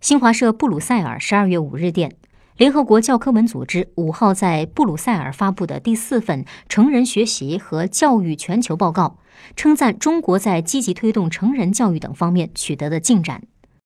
新华社布鲁塞尔十二月五日电联合国教科文组织五号在布鲁塞尔发布的第四份成人学习和教育全球报告称赞中国在积极推动成人教育等方面取得的进展。